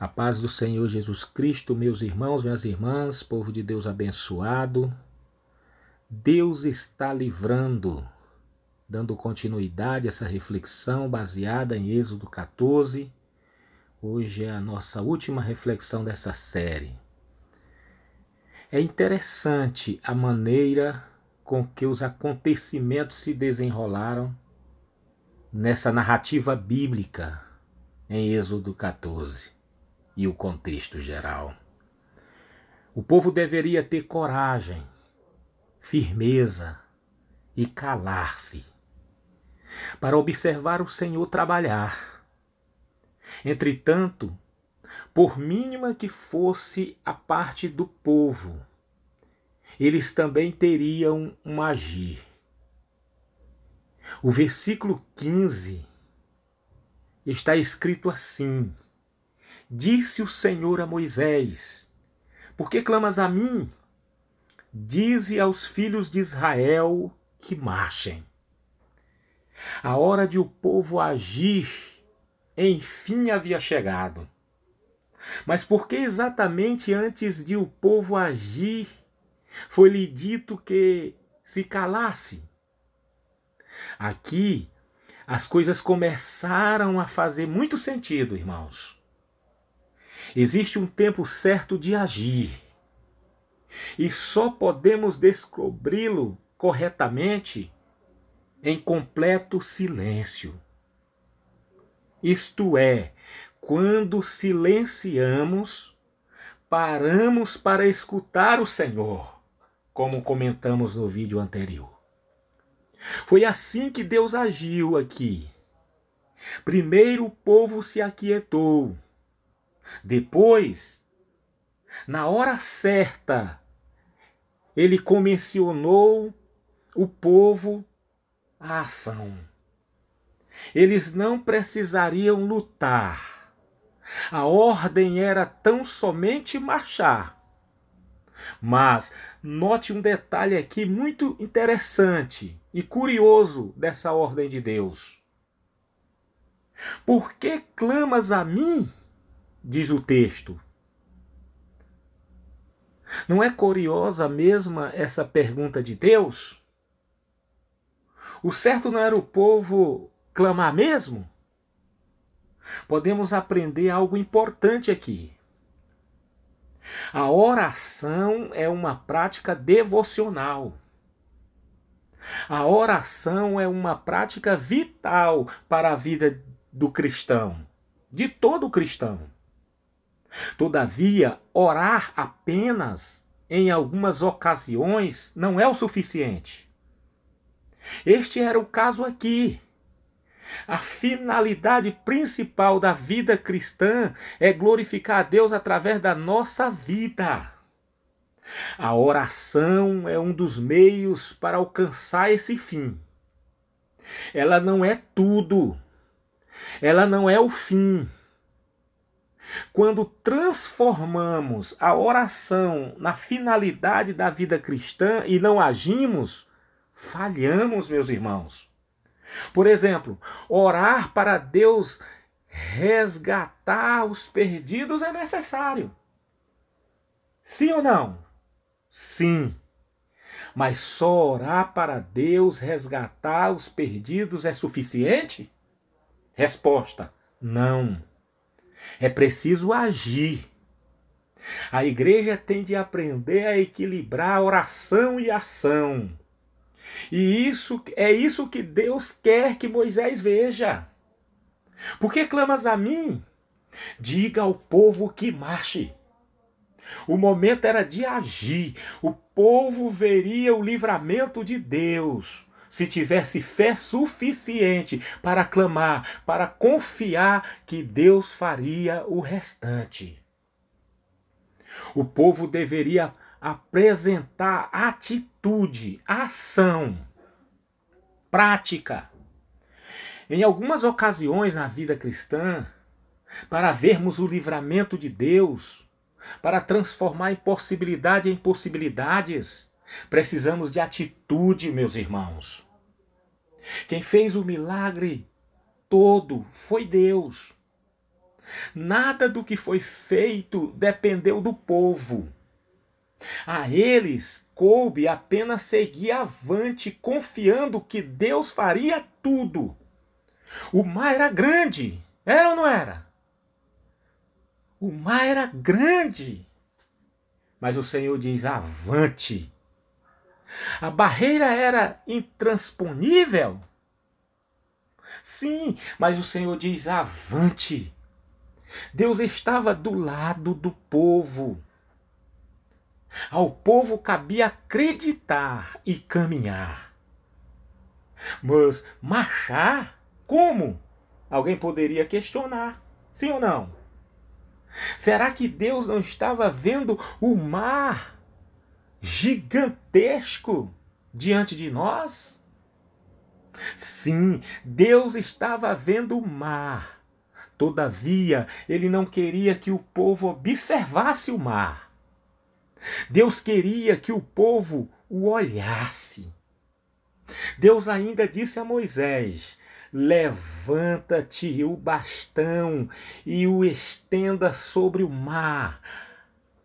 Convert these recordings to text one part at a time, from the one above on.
A paz do Senhor Jesus Cristo, meus irmãos, minhas irmãs, povo de Deus abençoado. Deus está livrando, dando continuidade a essa reflexão baseada em Êxodo 14. Hoje é a nossa última reflexão dessa série. É interessante a maneira com que os acontecimentos se desenrolaram nessa narrativa bíblica em Êxodo 14 e o contexto geral. O povo deveria ter coragem, firmeza e calar-se para observar o Senhor trabalhar. Entretanto, por mínima que fosse a parte do povo, eles também teriam um agir. O versículo 15 está escrito assim: Disse o Senhor a Moisés: Por que clamas a mim? Dize aos filhos de Israel que marchem. A hora de o povo agir, enfim, havia chegado. Mas por que exatamente antes de o povo agir foi-lhe dito que se calasse? Aqui as coisas começaram a fazer muito sentido, irmãos. Existe um tempo certo de agir. E só podemos descobri-lo corretamente em completo silêncio. Isto é, quando silenciamos, paramos para escutar o Senhor, como comentamos no vídeo anterior. Foi assim que Deus agiu aqui. Primeiro o povo se aquietou depois, na hora certa, ele comissionou o povo à ação. Eles não precisariam lutar. A ordem era tão somente marchar. Mas note um detalhe aqui muito interessante e curioso dessa ordem de Deus. Por que clamas a mim? Diz o texto. Não é curiosa mesma essa pergunta de Deus? O certo não era o povo clamar mesmo? Podemos aprender algo importante aqui. A oração é uma prática devocional. A oração é uma prática vital para a vida do cristão, de todo cristão. Todavia, orar apenas em algumas ocasiões não é o suficiente. Este era o caso aqui. A finalidade principal da vida cristã é glorificar a Deus através da nossa vida. A oração é um dos meios para alcançar esse fim. Ela não é tudo. Ela não é o fim. Quando transformamos a oração na finalidade da vida cristã e não agimos, falhamos, meus irmãos. Por exemplo, orar para Deus resgatar os perdidos é necessário. Sim ou não? Sim. Mas só orar para Deus resgatar os perdidos é suficiente? Resposta: não. É preciso agir. A igreja tem de aprender a equilibrar oração e ação. E isso é isso que Deus quer que Moisés veja. Por que clamas a mim? Diga ao povo que marche. O momento era de agir. O povo veria o livramento de Deus se tivesse fé suficiente para clamar, para confiar que Deus faria o restante. O povo deveria apresentar atitude, ação, prática. Em algumas ocasiões na vida cristã, para vermos o livramento de Deus, para transformar impossibilidade em possibilidades, Precisamos de atitude, meus irmãos. Quem fez o milagre todo foi Deus. Nada do que foi feito dependeu do povo. A eles coube apenas seguir avante, confiando que Deus faria tudo. O mar era grande, era ou não era? O mar era grande. Mas o Senhor diz: avante. A barreira era intransponível. Sim, mas o Senhor diz: avante. Deus estava do lado do povo. Ao povo cabia acreditar e caminhar. Mas marchar? Como? Alguém poderia questionar. Sim ou não? Será que Deus não estava vendo o mar gigantesco diante de nós? Sim, Deus estava vendo o mar. Todavia, ele não queria que o povo observasse o mar. Deus queria que o povo o olhasse. Deus ainda disse a Moisés: Levanta-te o bastão e o estenda sobre o mar.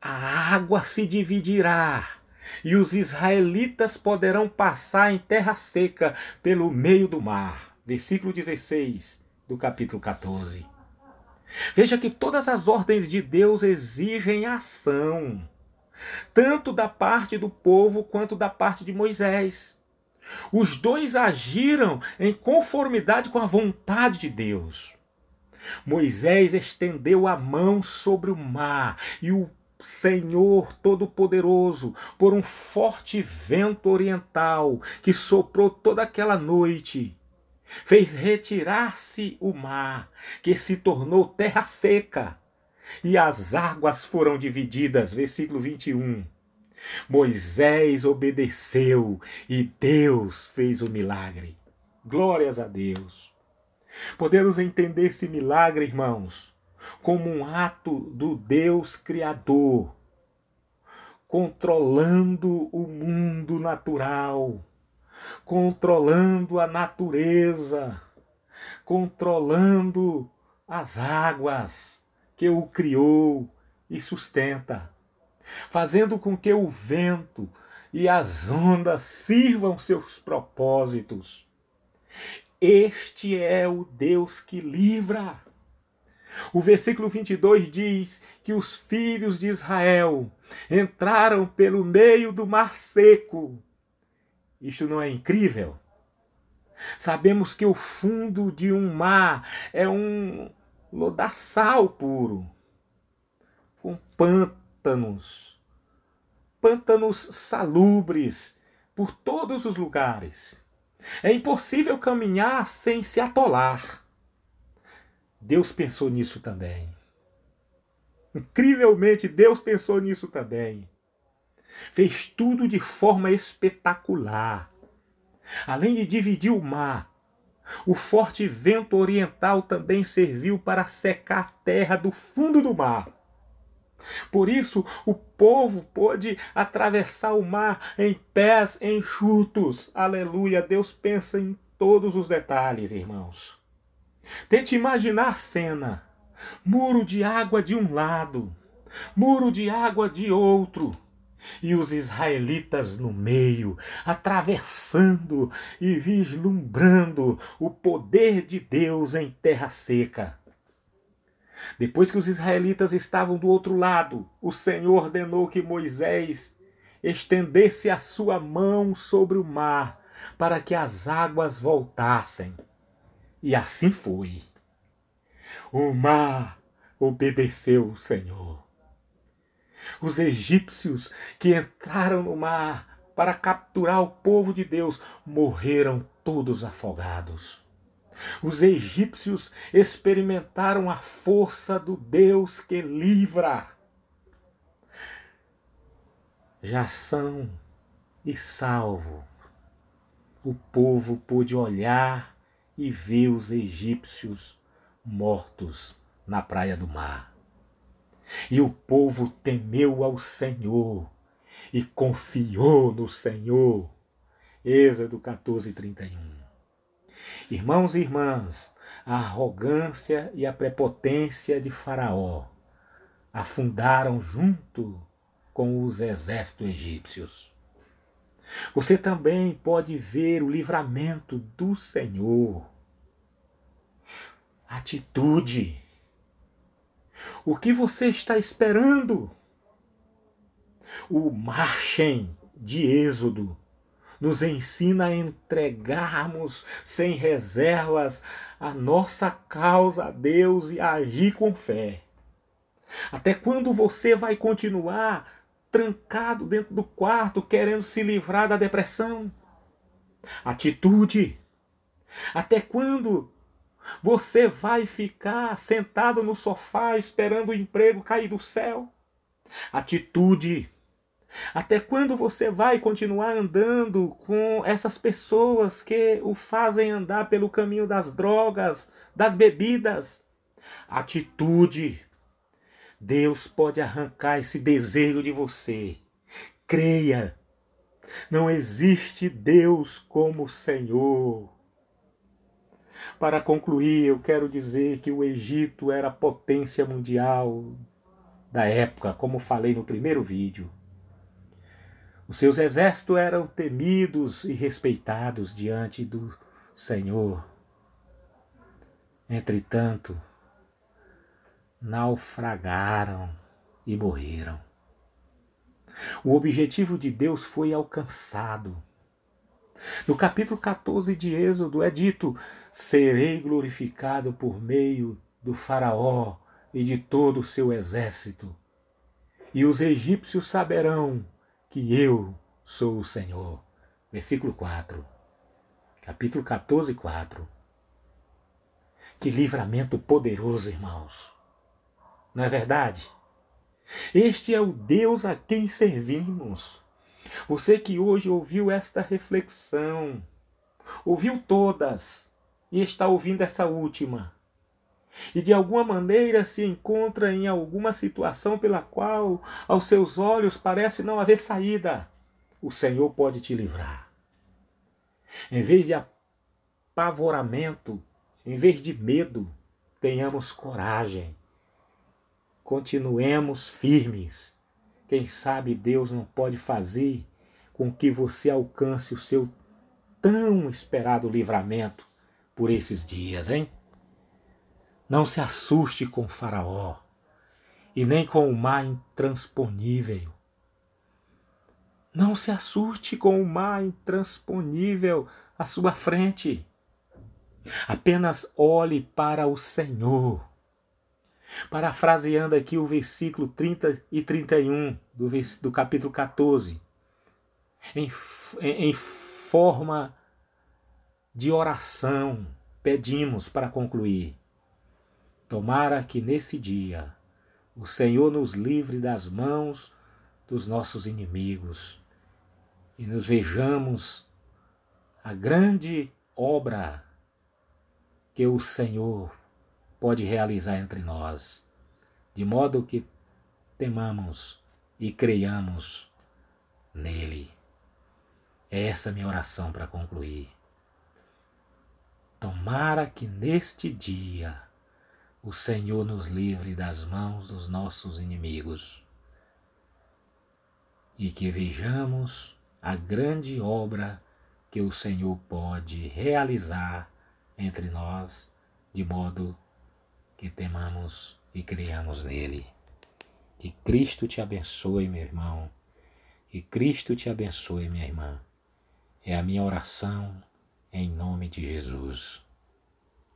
A água se dividirá e os israelitas poderão passar em terra seca pelo meio do mar. Versículo 16 do capítulo 14. Veja que todas as ordens de Deus exigem ação, tanto da parte do povo quanto da parte de Moisés. Os dois agiram em conformidade com a vontade de Deus. Moisés estendeu a mão sobre o mar e o Senhor Todo-Poderoso, por um forte vento oriental que soprou toda aquela noite, fez retirar-se o mar, que se tornou terra seca, e as águas foram divididas. Versículo 21. Moisés obedeceu e Deus fez o milagre. Glórias a Deus. Podemos entender esse milagre, irmãos, como um ato do Deus Criador, controlando o mundo natural, controlando a natureza, controlando as águas que o criou e sustenta fazendo com que o vento e as ondas sirvam seus propósitos. Este é o Deus que livra. O versículo 22 diz que os filhos de Israel entraram pelo meio do mar seco. Isto não é incrível? Sabemos que o fundo de um mar é um lodaçal puro, com pântano pântanos, pântanos salubres por todos os lugares. É impossível caminhar sem se atolar. Deus pensou nisso também. Incrivelmente, Deus pensou nisso também. Fez tudo de forma espetacular. Além de dividir o mar, o forte vento oriental também serviu para secar a terra do fundo do mar. Por isso, o povo pôde atravessar o mar em pés enxutos. Aleluia! Deus pensa em todos os detalhes, irmãos. Tente imaginar a cena: muro de água de um lado, muro de água de outro, e os israelitas no meio, atravessando e vislumbrando o poder de Deus em terra seca. Depois que os israelitas estavam do outro lado, o Senhor ordenou que Moisés estendesse a sua mão sobre o mar para que as águas voltassem. E assim foi. O mar obedeceu o Senhor. Os egípcios que entraram no mar para capturar o povo de Deus morreram todos afogados. Os egípcios experimentaram a força do Deus que livra. Já são e salvo. O povo pôde olhar e ver os egípcios mortos na praia do mar. E o povo temeu ao Senhor e confiou no Senhor. Êxodo 14, 31. Irmãos e irmãs, a arrogância e a prepotência de Faraó afundaram junto com os exércitos egípcios. Você também pode ver o livramento do Senhor. Atitude. O que você está esperando? O marchem de Êxodo nos ensina a entregarmos sem reservas a nossa causa a Deus e a agir com fé. Até quando você vai continuar trancado dentro do quarto querendo se livrar da depressão? Atitude. Até quando você vai ficar sentado no sofá esperando o emprego cair do céu? Atitude. Até quando você vai continuar andando com essas pessoas que o fazem andar pelo caminho das drogas, das bebidas? Atitude. Deus pode arrancar esse desejo de você. Creia. Não existe Deus como Senhor. Para concluir, eu quero dizer que o Egito era a potência mundial da época, como falei no primeiro vídeo. Os seus exércitos eram temidos e respeitados diante do Senhor. Entretanto, naufragaram e morreram. O objetivo de Deus foi alcançado. No capítulo 14 de Êxodo é dito: Serei glorificado por meio do Faraó e de todo o seu exército, e os egípcios saberão que eu sou o Senhor. Versículo 4. Capítulo 14, 4. Que livramento poderoso, irmãos. Não é verdade? Este é o Deus a quem servimos. Você que hoje ouviu esta reflexão, ouviu todas e está ouvindo essa última, e de alguma maneira se encontra em alguma situação pela qual aos seus olhos parece não haver saída, o Senhor pode te livrar. Em vez de apavoramento, em vez de medo, tenhamos coragem. Continuemos firmes. Quem sabe Deus não pode fazer com que você alcance o seu tão esperado livramento por esses dias, hein? Não se assuste com Faraó e nem com o mar intransponível. Não se assuste com o mar intransponível à sua frente. Apenas olhe para o Senhor. Parafraseando aqui o versículo 30 e 31 do, do capítulo 14, em, em forma de oração, pedimos para concluir. Tomara que nesse dia o Senhor nos livre das mãos dos nossos inimigos e nos vejamos a grande obra que o Senhor pode realizar entre nós, de modo que temamos e creiamos nele. É essa minha oração para concluir. Tomara que neste dia o Senhor nos livre das mãos dos nossos inimigos e que vejamos a grande obra que o Senhor pode realizar entre nós, de modo que temamos e criamos nele. Que Cristo te abençoe, meu irmão. Que Cristo te abençoe, minha irmã. É a minha oração em nome de Jesus.